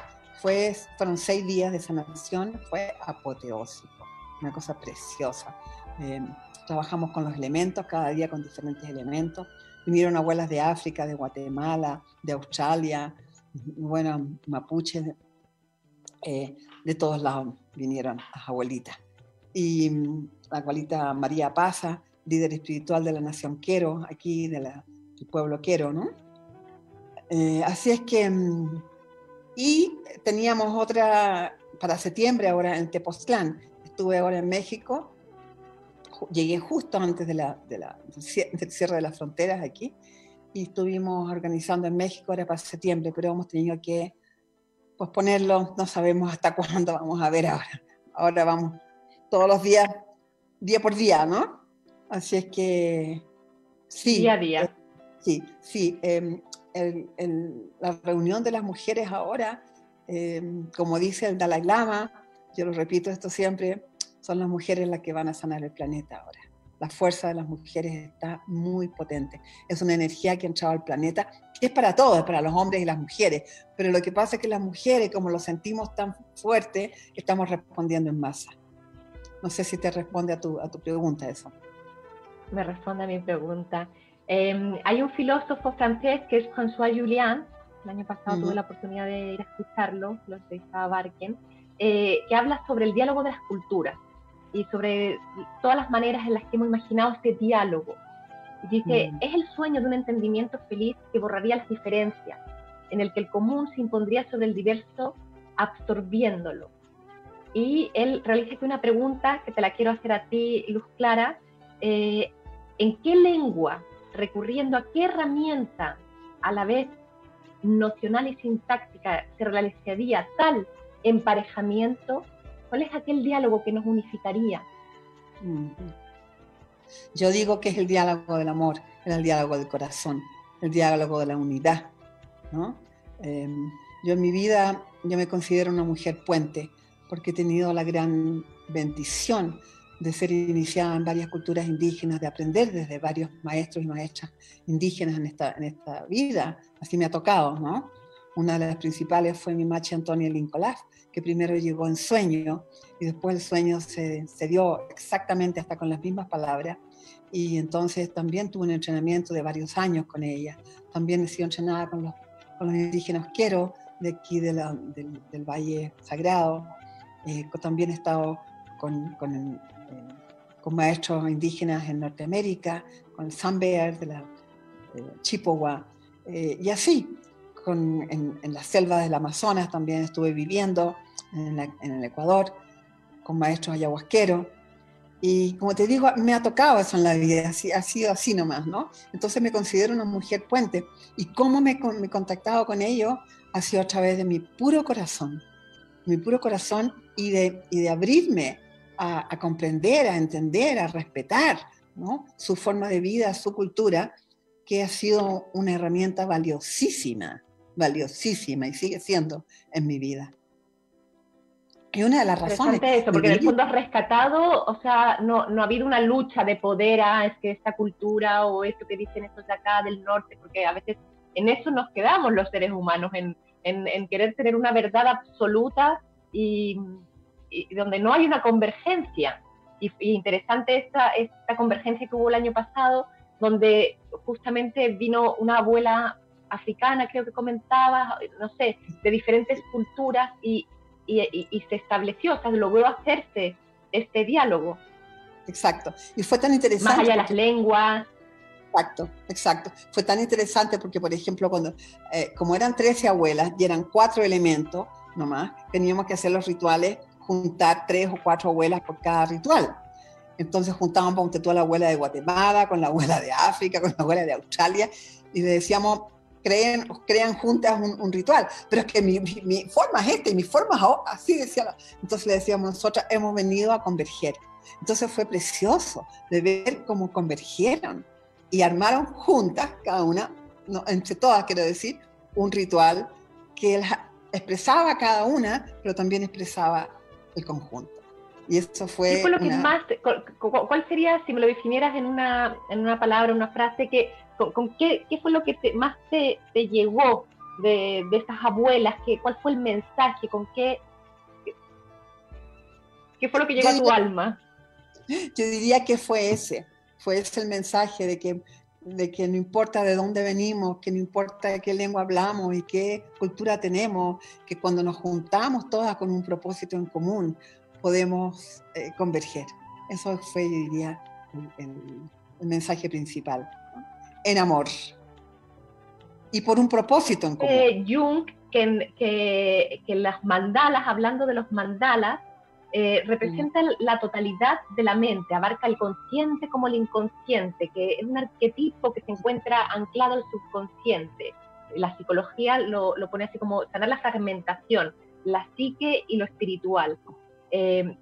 Fue, fueron seis días de sanación, fue apoteósico, una cosa preciosa. Eh, trabajamos con los elementos, cada día con diferentes elementos. Vinieron abuelas de África, de Guatemala, de Australia, bueno, mapuches, eh, de todos lados vinieron las abuelitas. Y mm, la abuelita María Paza, líder espiritual de la nación Quero, aquí de la, del pueblo Quero, ¿no? Eh, así es que, mm, y teníamos otra para septiembre ahora en Tepoztlán. Estuve ahora en México llegué justo antes de la, de la, del cierre de las fronteras aquí y estuvimos organizando en México, era para septiembre, pero hemos tenido que posponerlo, no sabemos hasta cuándo vamos a ver ahora. Ahora vamos todos los días, día por día, ¿no? Así es que sí. Día a día. Eh, sí, sí. Em, el, el, la reunión de las mujeres ahora, eh, como dice el Dalai Lama, yo lo repito esto siempre, son las mujeres las que van a sanar el planeta ahora. La fuerza de las mujeres está muy potente. Es una energía que ha entrado al planeta, que es para todos, para los hombres y las mujeres. Pero lo que pasa es que las mujeres, como lo sentimos tan fuerte, estamos respondiendo en masa. No sé si te responde a tu, a tu pregunta eso. Me responde a mi pregunta. Eh, hay un filósofo francés que es François Julian, el año pasado uh -huh. tuve la oportunidad de ir a escucharlo, lo entrevistaba Barken, eh, que habla sobre el diálogo de las culturas y sobre todas las maneras en las que hemos imaginado este diálogo. Dice, mm. es el sueño de un entendimiento feliz que borraría las diferencias, en el que el común se impondría sobre el diverso, absorbiéndolo. Y él realiza aquí una pregunta que te la quiero hacer a ti, Luz Clara. Eh, ¿En qué lengua, recurriendo a qué herramienta, a la vez nocional y sintáctica, se realizaría tal emparejamiento ¿Cuál es aquel diálogo que nos unificaría? Yo digo que es el diálogo del amor, el diálogo del corazón, el diálogo de la unidad. ¿no? Eh, yo en mi vida, yo me considero una mujer puente, porque he tenido la gran bendición de ser iniciada en varias culturas indígenas, de aprender desde varios maestros y maestras indígenas en esta, en esta vida. Así me ha tocado, ¿no? Una de las principales fue mi machi Antonia Lincolaf, que primero llegó en sueño y después el sueño se, se, dio exactamente hasta con las mismas palabras. Y entonces también tuve un entrenamiento de varios años con ella. También he sido entrenada con los, con los indígenas Quero, de aquí del, del, Valle Sagrado. Eh, también he estado con, con, eh, con, maestros indígenas en Norteamérica, con el Sambear de la eh, Chippewa, y así con, en, en, las selvas del Amazonas también estuve viviendo, en, la, en, el Ecuador, con maestros ayahuasqueros. Y como te digo, me ha tocado eso en la vida, así, ha sido así nomás, ¿no? Entonces me considero una mujer puente. Y cómo me, me he contactado con ellos ha sido a través de mi puro corazón, mi puro corazón y de, y de abrirme a, a comprender, a entender, a respetar ¿no? su forma de vida, su cultura, que ha sido una herramienta valiosísima valiosísima y sigue siendo en mi vida. Y una de las razones... Eso, porque en el fondo has rescatado, o sea, no, no ha habido una lucha de poder, ah, es que esta cultura o esto que dicen estos de acá del norte, porque a veces en eso nos quedamos los seres humanos, en, en, en querer tener una verdad absoluta y, y, donde no hay una convergencia. Y, y interesante esta, esta convergencia que hubo el año pasado, donde justamente vino una abuela africana, creo que comentaba, no sé, de diferentes culturas y, y, y, se estableció, o sea, logró hacerse este diálogo. Exacto. Y fue tan interesante. Más allá de las lenguas. Exacto, exacto. Fue tan interesante porque, por ejemplo, cuando, eh, como eran 13 abuelas y eran cuatro elementos nomás, teníamos que hacer los rituales, juntar tres o cuatro abuelas por cada ritual. Entonces juntábamos, a la abuela de Guatemala, con la abuela de África, con la abuela de Australia, y le decíamos, creen, crean juntas un, un, ritual, pero es que mi, mi, mi, forma es esta y mi forma es así, decía. Entonces le decíamos, nosotras hemos venido a converger, Entonces fue precioso de ver cómo convergieron y armaron juntas, cada una, entre todas quiero decir, un ritual que expresaba cada una, pero también expresaba el conjunto. Y eso fue... ¿Qué fue lo que más, cuál sería, si me lo definieras en una, en una palabra, una frase, que, con, qué, qué, fue lo que más te, te llegó de, de, estas abuelas? Que, ¿Cuál fue el mensaje? ¿Con qué, qué fue lo que llegó a tu alma? Yo diría que fue ese, fue ese el mensaje de que, de que no importa de dónde venimos, que no importa qué lengua hablamos y qué cultura tenemos, que cuando nos juntamos todas con un propósito en común, podemos eh, converger. Eso fue, diría, el, mensaje principal. En amor. Y por un propósito en común. Eh, Jung, que, que, que las mandalas, hablando de los mandalas, eh, representa la totalidad de la mente, abarca el consciente como el inconsciente, que es un arquetipo que se encuentra anclado al subconsciente. La psicología lo, lo pone así como sanar la fragmentación, la psique y lo espiritual. Eh,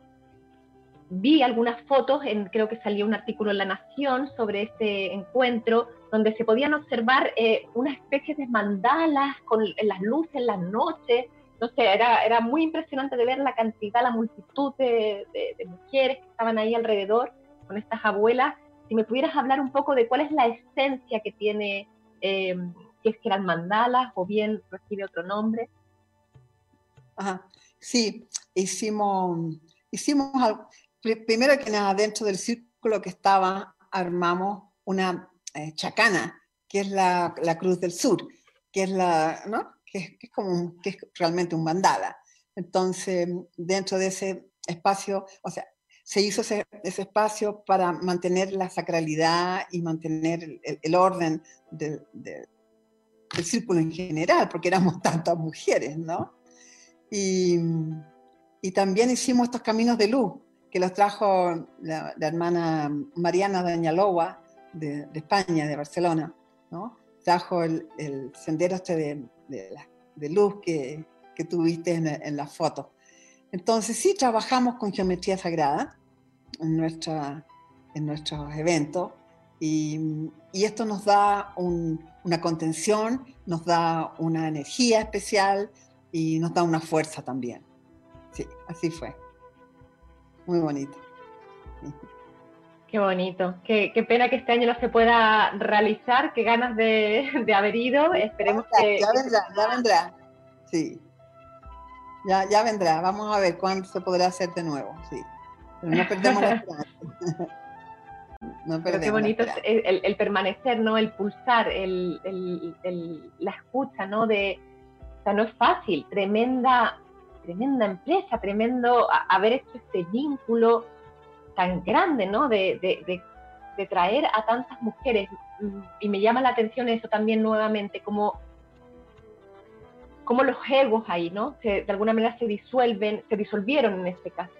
vi algunas fotos, en, creo que salió un artículo en La Nación sobre este encuentro, donde se podían observar eh, una especie de mandalas con las luces en las noches, no sé, era, era muy impresionante de ver la cantidad, la multitud de, mujeres que estaban ahí alrededor con estas abuelas. Si me pudieras hablar un poco de cuál es la esencia que tiene, eh, si es que eran mandalas o bien recibe otro nombre. Ajá. Sí, hicimos, hicimos primero que nada, dentro del círculo que estaba, armamos una eh, chacana, que es la, la, Cruz del Sur, que es la, ¿no? que es, como que es realmente un mandala. Entonces, dentro de ese espacio, o sea, se hizo ese, espacio para mantener la sacralidad y mantener el, orden del círculo en general, porque éramos tantas mujeres, ¿no? Y, también hicimos estos caminos de luz, que los trajo la, hermana Mariana Dañaloa de, de, España, de Barcelona, ¿no? Trajo el, sendero este de, luz que, que tuviste en, en la foto. Entonces sí trabajamos con geometría sagrada en, nuestra, en nuestros eventos y, y esto nos da un, una contención, nos da una energía especial y nos da una fuerza también. Sí, así fue. Muy bonito. Qué bonito. Qué, qué, pena que este año no se pueda realizar. Qué ganas de, de haber ido. Esperemos que. Ya vendrá, ya vendrá. Sí. Ya, ya vendrá. Vamos a ver cuándo se podrá hacer de nuevo. Sí. Pero no perdemos la esperanza. no perdemos qué bonito es el, el, permanecer, ¿no? El pulsar, el, el, la escucha, ¿no? De, o sea, no es fácil. Tremenda, tremenda empresa, tremendo haber hecho este vínculo tan grande, ¿no? De, de, de, traer a tantas mujeres. Y me llama la atención eso también nuevamente, como, como los egos ahí, ¿no? de alguna manera se disuelven, se disolvieron en este caso.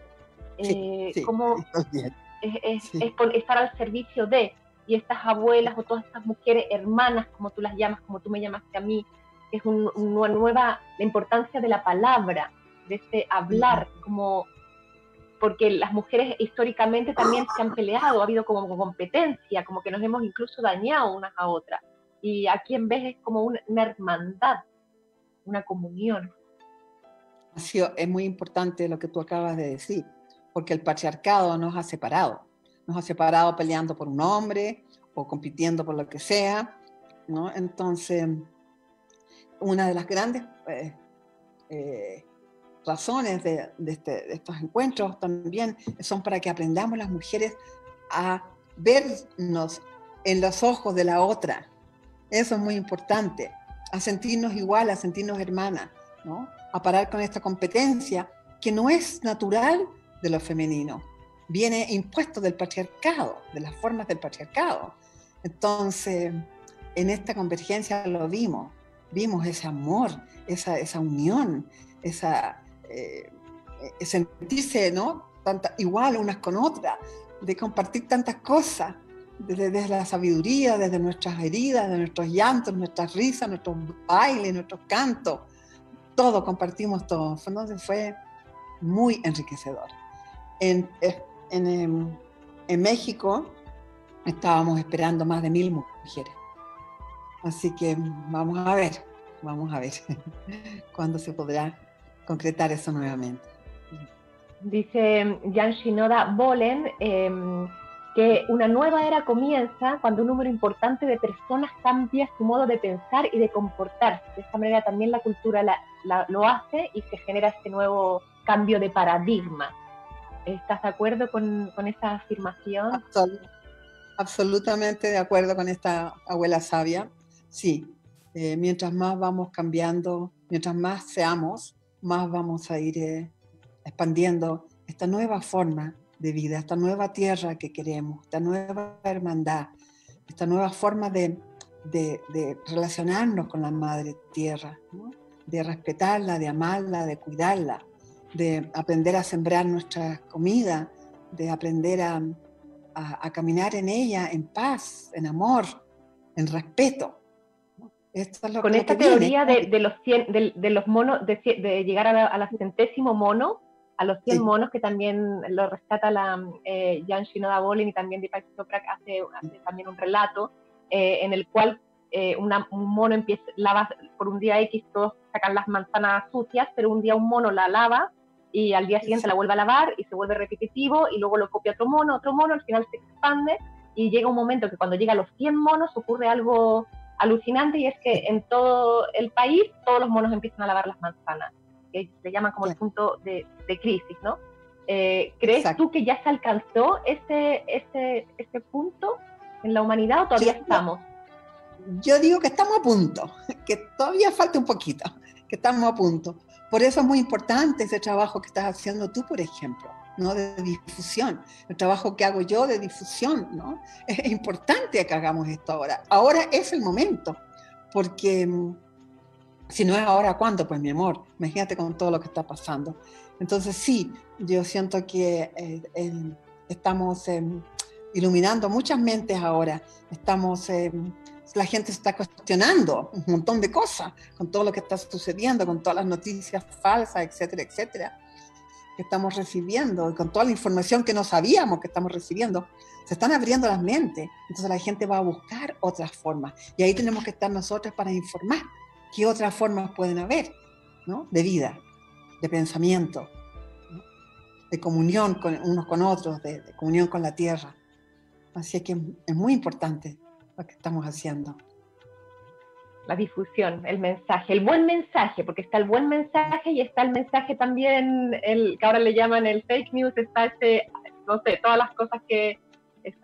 Sí, eh, como es, es, estar al servicio de, y estas abuelas o todas estas mujeres hermanas, como tú las llamas, como tú me llamaste a mí, es una nueva, la importancia de la palabra, de este hablar, como porque las mujeres históricamente también se han peleado, ha habido como competencia, como que nos hemos incluso dañado unas a otras. Y aquí en vez es como una, hermandad, una comunión. es muy importante lo que tú acabas de decir, porque el patriarcado nos ha separado, nos ha separado peleando por un hombre o compitiendo por lo que sea, ¿no? Entonces, una de las grandes eh, eh, razones de, este, de, estos encuentros también son para que aprendamos las mujeres a vernos en los ojos de la otra. Eso es muy importante, a sentirnos igual, a sentirnos hermanas, ¿no? a parar con esta competencia que no es natural de lo femenino, viene impuesto del patriarcado, de las formas del patriarcado. Entonces, en esta convergencia lo vimos, vimos ese amor, esa, esa unión, esa, eh, sentirse ¿no? Igual unas con otras, de compartir tantas cosas, desde, la sabiduría, desde nuestras heridas, de nuestros llantos, nuestras risas, nuestros bailes, nuestros cantos, todo, compartimos todo. Entonces fue muy enriquecedor. En, en, em, en México estábamos esperando más de mil mujeres. Así que vamos a ver, vamos a ver cuándo se podrá concretar eso nuevamente. Dice Jan Shinoda Bolen em, que una nueva era comienza cuando un número importante de personas cambia su modo de pensar y de comportarse. De esta manera también la cultura lo hace y se genera este nuevo cambio de paradigma. ¿Estás de acuerdo con, con esta afirmación? absolutamente de acuerdo con esta abuela sabia. Sí, eh, mientras más vamos cambiando, mientras más seamos, más vamos a ir eh, expandiendo esta nueva forma de vida, esta nueva tierra que queremos, esta nueva hermandad, esta nueva forma de, relacionarnos con la madre tierra, de respetarla, de amarla, de cuidarla, de aprender a sembrar nuestra comida, de aprender a, caminar en ella en paz, en amor, en respeto. Con esta teoría de, los de, los monos, de, llegar a la, centésimo mono, a los 100 monos, que también lo rescata la eh, Jan Shinoda Bolin y también Deepak Chopra hace, hace también un relato eh, en el cual eh, un mono empieza, lava por un día X, todos sacan las manzanas sucias, pero un día un mono la lava y al día siguiente la vuelve a lavar y se vuelve repetitivo y luego lo copia otro mono, otro mono, al final se expande y llega un momento que cuando llega a los 100 monos ocurre algo alucinante y es que en todo el país todos los monos empiezan a lavar las manzanas, que se llaman como el punto de, crisis, ¿no? Eh, ¿Crees tú que ya se alcanzó ese, ese, ese punto en la humanidad o todavía estamos? Yo digo que estamos a punto, que todavía falta un poquito, que estamos a punto. Por eso es muy importante ese trabajo que estás haciendo tú, por ejemplo, ¿no? de difusión, el trabajo que hago yo de difusión. ¿no? Es importante que hagamos esto ahora. Ahora es el momento, porque mm, si no es ahora, ¿cuándo? Pues mi amor, imagínate con todo lo que está pasando. Entonces sí, yo siento que eh, estamos em, iluminando muchas mentes ahora, estamos em, la gente está cuestionando un montón de cosas con todo lo que está sucediendo, con todas las noticias falsas, etcétera, etcétera, que estamos recibiendo y con toda la información que no sabíamos que estamos recibiendo. Se están abriendo las mentes, entonces la gente va a buscar otras formas y ahí tenemos que estar nosotros para informar qué otras formas pueden haber, ¿no? De vida, de pensamiento, de comunión con unos con otros, de, de comunión con la tierra. Así que es muy importante lo que estamos haciendo. La difusión, el mensaje, el buen mensaje, porque está el buen mensaje y está el mensaje también, el que ahora le llaman el fake news, está este, no sé, todas las cosas que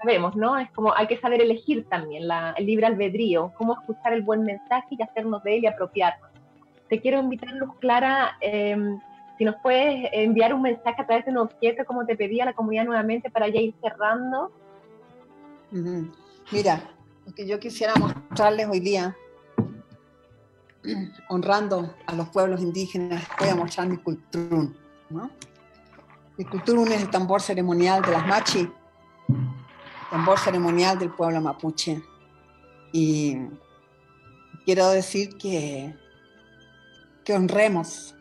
sabemos, ¿no? Es como hay que saber elegir también la, el libre albedrío, cómo escuchar el buen mensaje y hacernos de él y apropiarnos. Te quiero invitar, Luz Clara, em, si nos puedes enviar un mensaje a través de un objeto, como te pedía la comunidad nuevamente, para ya ir cerrando. Mira, lo que yo quisiera mostrarles hoy día, honrando a los pueblos indígenas, voy a mostrar mi culturún. Mi culturún es el tambor ceremonial de las machi, tambor ceremonial del pueblo mapuche. Y quiero decir que, que honremos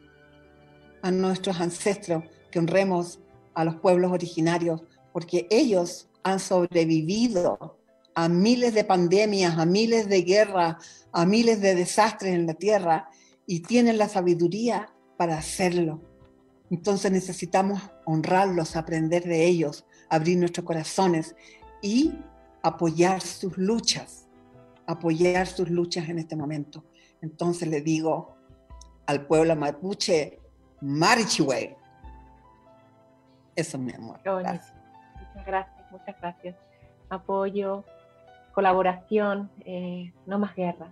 a nuestros ancestros, que honremos a los pueblos originarios, porque ellos han sobrevivido a miles de pandemias, a miles de guerras, a miles de desastres en la tierra y tienen la sabiduría para hacerlo. Entonces necesitamos honrarlos, aprender de ellos, abrir nuestros corazones y apoyar sus luchas, apoyar sus luchas en este momento. Entonces le digo al pueblo mapuche, Marichiwe. Eso, mi amor. Muchas gracias, muchas gracias. Apoyo, colaboración, eh, no más guerra.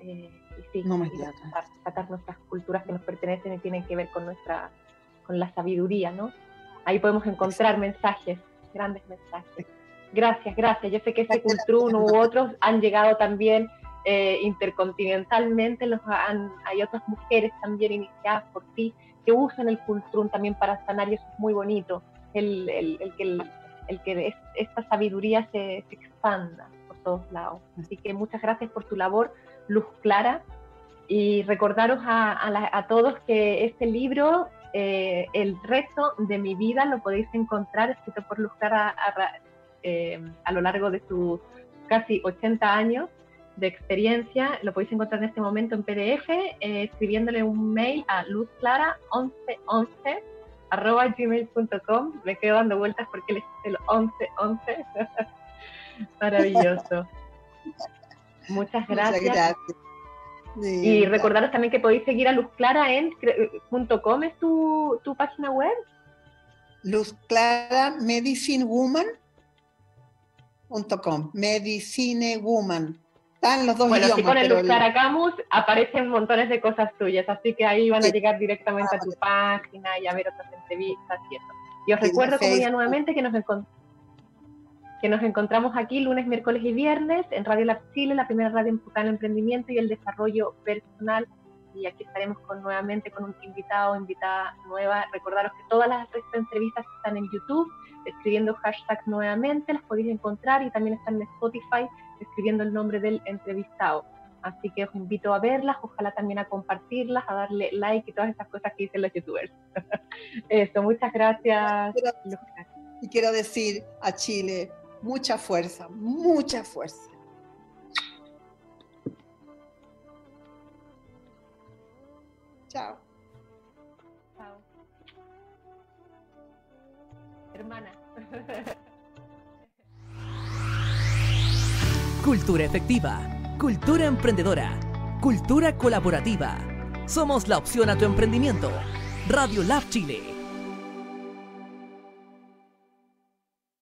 Eh, y no más guerra. Sacar, nuestras culturas que nos pertenecen y tienen que ver con nuestra, con la sabiduría, ¿no? Ahí podemos encontrar mensajes, grandes mensajes. Gracias, gracias. Yo sé que ese Cultrun u otros han llegado también eh, intercontinentalmente, los hay otras mujeres también iniciadas por ti que usan el Cultrun también para sanar y eso es muy bonito, el, el, el que, el, que esta sabiduría se, se expanda todos lados. Así que muchas gracias por tu labor, Luz Clara, y recordaros a, todos que este libro eh, el resto de mi vida lo podéis encontrar escrito por Luz Clara a, eh, a lo largo de sus casi 80 años de experiencia. Lo podéis encontrar en este momento en PDF, eh, escribiéndole un mail a luzclara1111 arroba gmail.com. Me quedo dando vueltas porque es el 1111. Maravilloso. Muchas gracias. Muchas gracias. y recordaros también que podéis seguir a Luz Clara en .com es tu, tu página web. Luz Clara Medicine .com, Medicine Woman. Están los dos bueno, idiomas. si pones Luz Clara Camus, aparecen montones de cosas tuyas, así que ahí van a llegar directamente a tu página y a ver otras entrevistas y eso. Y os recuerdo, como ya nuevamente, que nos, que nos encontramos aquí lunes, miércoles y viernes en Radio Lab Chile, la primera radio enfocada en el emprendimiento y el desarrollo personal. Y aquí estaremos con, nuevamente con un invitado o invitada nueva. Recordaros que todas las entrevistas están en YouTube escribiendo hashtag nuevamente, las podéis encontrar y también están en Spotify escribiendo el nombre del entrevistado. Así que os invito a verlas, ojalá también a compartirlas, a darle like y todas esas cosas que dicen los youtubers. Eso, muchas gracias. Y quiero decir a Chile, mucha fuerza, mucha fuerza. Chao. hermana. Cultura efectiva, cultura emprendedora, cultura colaborativa. Somos la opción a tu emprendimiento. Radio Lab Chile